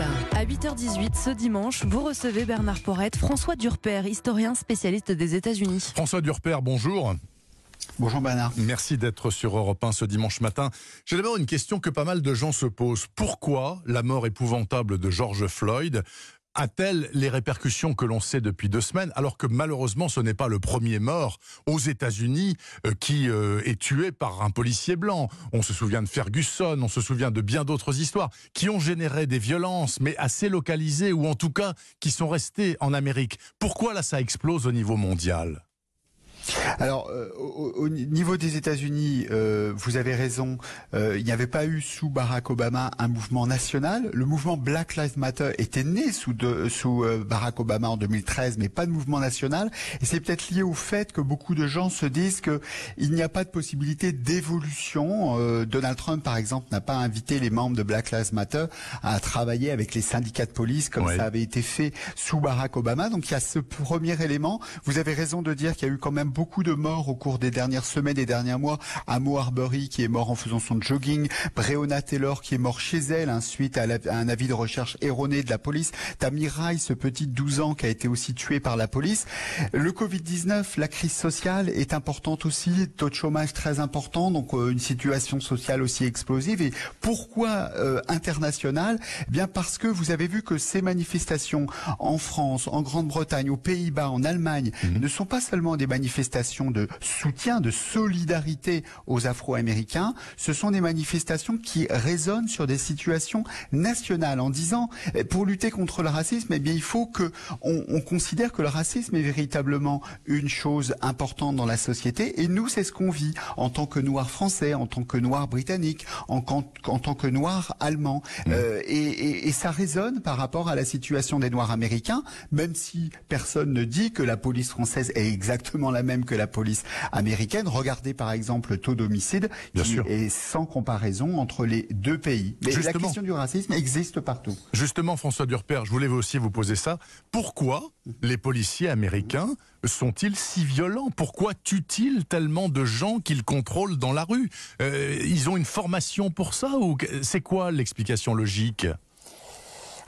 1. À 8h18 ce dimanche, vous recevez Bernard Porrette, François Durper, historien spécialiste des États-Unis. François Durper, bonjour. Bonjour Bernard. Merci d'être sur Europe 1 ce dimanche matin. J'ai d'abord une question que pas mal de gens se posent. Pourquoi la mort épouvantable de George Floyd a-t-elle les répercussions que l'on sait depuis deux semaines, alors que malheureusement ce n'est pas le premier mort aux États-Unis euh, qui euh, est tué par un policier blanc? On se souvient de Ferguson, on se souvient de bien d'autres histoires qui ont généré des violences, mais assez localisées ou en tout cas qui sont restées en Amérique. Pourquoi là ça explose au niveau mondial? Alors, euh, au, niveau des États-Unis, euh, vous avez raison. Euh, il n'y avait pas eu sous Barack Obama un mouvement national. Le mouvement Black Lives Matter était né sous, sous Barack Obama en 2013, mais pas de mouvement national. Et c'est peut-être lié au fait que beaucoup de gens se disent que il n'y a pas de possibilité d'évolution. Donald Trump, par exemple, n'a pas invité les membres de Black Lives Matter à travailler avec les syndicats de police comme ça avait été fait sous Barack Obama. Donc il y a ce premier élément. Vous avez raison de dire qu'il y a eu quand même beaucoup de morts au cours des dernières semaines et derniers mois. Amo Arbery qui est mort en faisant son jogging, Breonna Taylor qui est mort chez elle hein, suite à, un avis de recherche erroné de la police, Tamir ce petit 12 ans qui a été aussi tué par la police. Le Covid-19, la crise sociale est importante aussi, taux de chômage très important, donc euh, une situation sociale aussi explosive. Et pourquoi euh, international eh Bien parce que vous avez vu que ces manifestations en France, en Grande-Bretagne, aux Pays-Bas, en Allemagne, mhm. ne sont pas seulement des manifestations de soutien, de solidarité aux Afro-Américains, ce sont des manifestations qui résonnent sur des situations nationales en disant eh, pour lutter contre le racisme, eh bien il faut que on, considère que le racisme est véritablement une chose importante dans la société. Et nous c'est ce qu'on vit en tant que noirs français, en tant que noirs britanniques, en, en, tant que noirs allemands. Mmh. euh, et, et ça résonne par rapport à la situation des noirs américains, même si personne ne dit que la police française est exactement la même que la police américaine. Regardez par exemple le taux d'homicide qui est sans comparaison entre les deux pays. Mais la question du racisme existe partout. Justement, François Durper, je voulais aussi vous poser ça. Pourquoi les policiers américains sont-ils si violents? Pourquoi tuent-ils tellement de gens qu'ils contrôlent dans la rue? Euh, Ils ont une formation pour ça ou c'est quoi l'explication logique?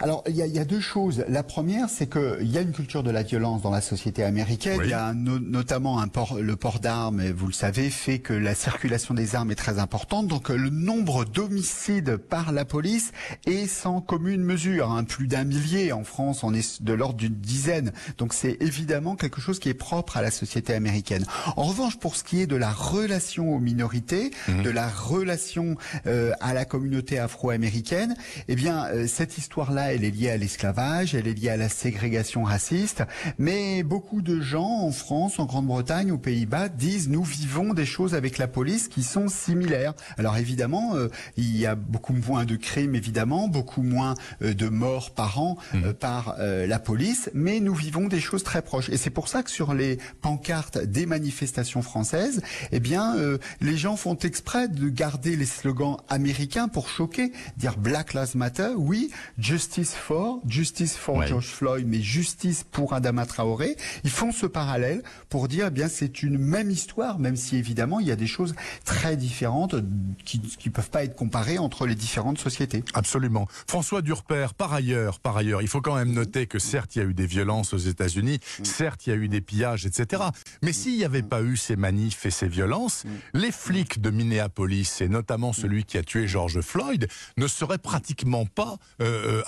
Alors, il y a, y a, deux choses. La première, c'est qu'il y a une culture de la violence dans la société américaine. Il y a notamment un port, le port d'armes, vous le savez, fait que la circulation des armes est très importante. Donc, le nombre d'homicides par la police est sans commune mesure. Hein. Plus d'un millier en France, on est de l'ordre d'une dizaine. Donc, c'est évidemment quelque chose qui est propre à la société américaine. En revanche, pour ce qui est de la relation aux minorités, mhm. de la relation euh, à la communauté afro-américaine, eh bien, euh, cette histoire-là elle est liée à l'esclavage, elle est liée à la ségrégation raciste, mais beaucoup de gens en France, en Grande-Bretagne, aux Pays-Bas disent nous vivons des choses avec la police qui sont similaires. Alors évidemment, euh, il y a beaucoup moins de crimes, évidemment, beaucoup moins euh, de morts par an euh, par la police, mais nous vivons des choses très proches. Et c'est pour ça que sur les pancartes des manifestations françaises, eh bien, les gens font exprès de garder les slogans américains pour choquer, dire Black Lives Matter, oui, Justice justice for, justice for George Floyd, mais justice pour Adama Traoré. Ils font ce parallèle pour dire, eh bien, c'est une même histoire, même si évidemment il y a des choses très différentes qui ne peuvent pas être comparées entre les différentes sociétés. Absolument. François Durper, par ailleurs, par ailleurs, il faut quand même noter que certes il y a eu des violences aux États-Unis, mm. certes il y a eu des pillages, etc. Mais s'il n'y avait pas eu ces manifs et ces violences, mm. les flics de Minneapolis et notamment celui qui a tué George Floyd ne seraient pratiquement pas euh,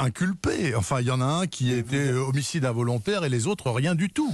Enfin, il y en a un qui était homicide involontaire et les autres rien du tout.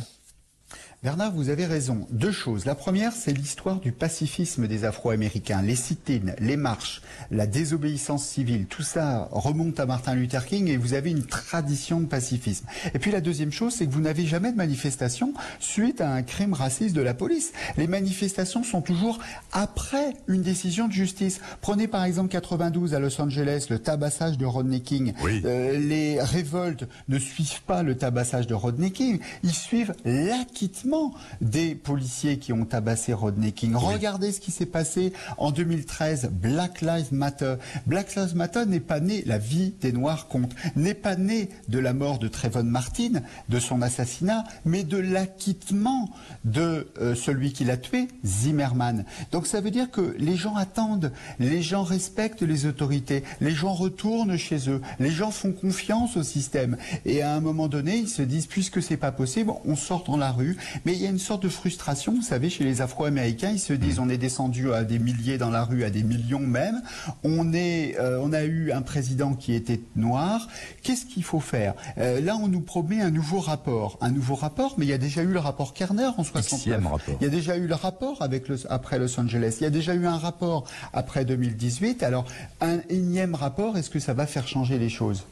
Bernard, vous avez raison. Deux choses. La première, c'est l'histoire du pacifisme des Afro-Américains. Les sit-ins, les marches, la désobéissance civile, tout ça remonte à Martin Luther King et vous avez une tradition de pacifisme. Et puis la deuxième chose, c'est que vous n'avez jamais de manifestation suite à un crime raciste de la police. Les manifestations sont toujours après une décision de justice. Prenez par exemple 92 à Los Angeles, le tabassage de Rodney King. Euh, les révoltes ne suivent pas le tabassage de Rodney King, ils suivent l'acquittement des policiers qui ont tabassé Rodney King. Regardez ce qui s'est passé en 2013, Black Lives Matter. Black Lives Matter n'est pas né, la vie des Noirs compte, n'est pas né de la mort de Trayvon Martin, de son assassinat, mais de l'acquittement de euh, celui qui l'a tué, Zimmerman. Donc ça veut dire que les gens attendent, les gens respectent les autorités, les gens retournent chez eux, les gens font confiance au système. Et à un moment donné, ils se disent, puisque c'est pas possible, on sort dans la rue. Mais il y a une sorte de frustration, vous savez, chez les Afro-Américains, ils se disent, on est descendu à des milliers dans la rue, à des millions même. On est, euh, on a eu un président qui était noir. Qu'est-ce qu'il faut faire? Euh, Là, on nous promet un nouveau rapport, un nouveau rapport, mais il y a déjà eu le rapport Kerner en 69. Il y a déjà eu le rapport avec le, après Los Angeles. Il y a déjà eu un rapport après 2018. Alors, un énième rapport, est-ce que ça va faire changer les choses?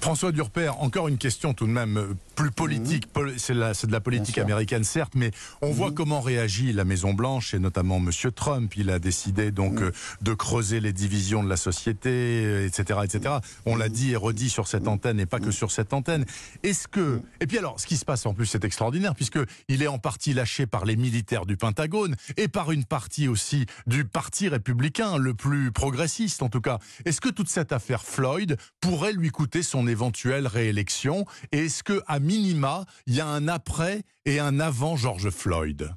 François Durper, encore une question tout de même euh, plus politique. Mhm. C'est de la politique américaine, certes, mais on voit mhm. comment réagit la Maison Blanche et notamment M. Trump. Il a décidé donc mhm. euh, de creuser les divisions de la société, etc., euh, etc. On l'a dit et redit sur cette antenne et pas que sur cette antenne. Est-ce que et puis alors, ce qui se passe en plus, c'est extraordinaire puisque il est en partie lâché par les militaires du Pentagone et par une partie aussi du Parti républicain, le plus progressiste en tout cas. Est-ce que toute cette affaire Floyd pourrait lui coûter son éventuelle réélection? Et est-ce que, à minima, il y a un après et un avant George Floyd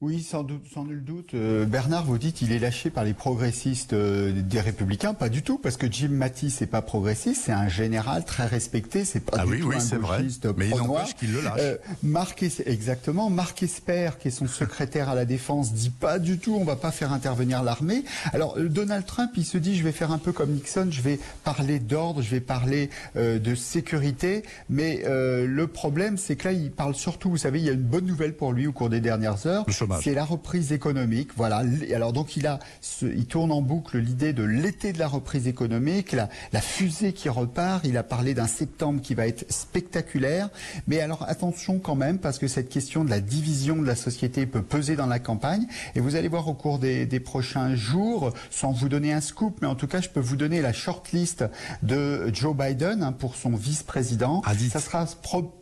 oui, sans, doute, sans nul doute. Euh, Bernard, vous dites il est lâché par les progressistes euh, des Républicains. Pas du tout, parce que Jim Mattis n'est pas progressiste, c'est un général très respecté. C'est pas ah du oui, tout oui, c'est vrai. Mais il n'empêche qu'il le lâche. Euh, Marc, exactement. Marc Esper, qui est son secrétaire à la défense, dit pas du tout. On va pas faire intervenir l'armée. Alors Donald Trump, il se dit je vais faire un peu comme Nixon. Je vais parler d'ordre, je vais parler de sécurité. Mais le problème, c'est que là, il parle surtout. Vous savez, il y a une bonne nouvelle pour lui au cours des dernières heures. C'est la reprise économique. Voilà. Alors donc il a, il tourne en boucle l'idée de l'été de la reprise économique, la, la fusée qui repart. Il a parlé d'un septembre qui va être spectaculaire. Mais alors attention quand même parce que cette question de la division de la société peut peser dans la campagne. Et vous allez voir au cours des, des prochains jours, sans vous donner un scoop, mais en tout cas je peux vous donner la shortlist de Joe Biden hein, pour son vice-président. Ah, Ça sera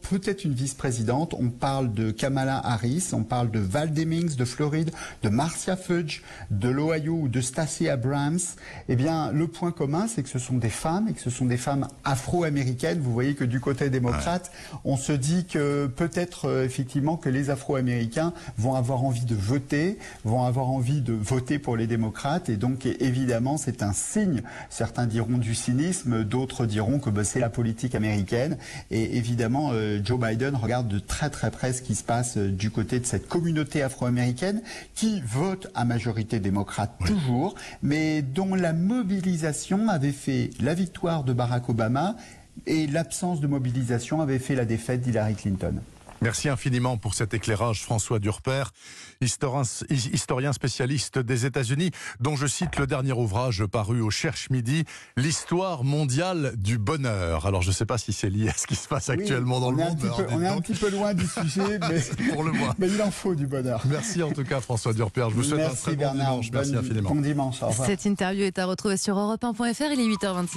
peut-être une vice-présidente. On parle de Kamala Harris, on parle de De Floride, de Marcia Fudge, de l'Ohio ou de Stacey Abrams, eh bien, le point commun, c'est que ce sont des femmes et que ce sont des femmes afro-américaines. Vous voyez que du côté démocrate, on se dit que peut-être euh, effectivement que les afro-américains vont avoir envie de voter, vont avoir envie de voter pour les démocrates et donc évidemment c'est un signe. Certains diront du cynisme, d'autres diront que bah, c'est la politique américaine et évidemment euh, Joe Biden regarde de très très près ce qui se passe euh, du côté de cette communauté afro américaine qui vote à majorité démocrate toujours, mais dont la mobilisation avait fait la victoire de Barack Obama et l'absence de mobilisation avait fait la défaite d'Hillary Clinton. Merci infiniment pour cet éclairage, François Durper, historien, spécialiste des États-Unis, dont je cite le dernier ouvrage paru au Cherche Midi, L'histoire mondiale du bonheur. Alors je ne sais pas si c'est lié à ce qui se passe actuellement dans le monde. on est un petit peu loin du sujet, mais, pour le mais il en faut du bonheur. Merci en tout cas, François Durper. Je vous souhaite un très bon dimanche. Merci infiniment. Bon dimanche. Cette interview est à retrouver sur europe1.fr. Il est 8h25.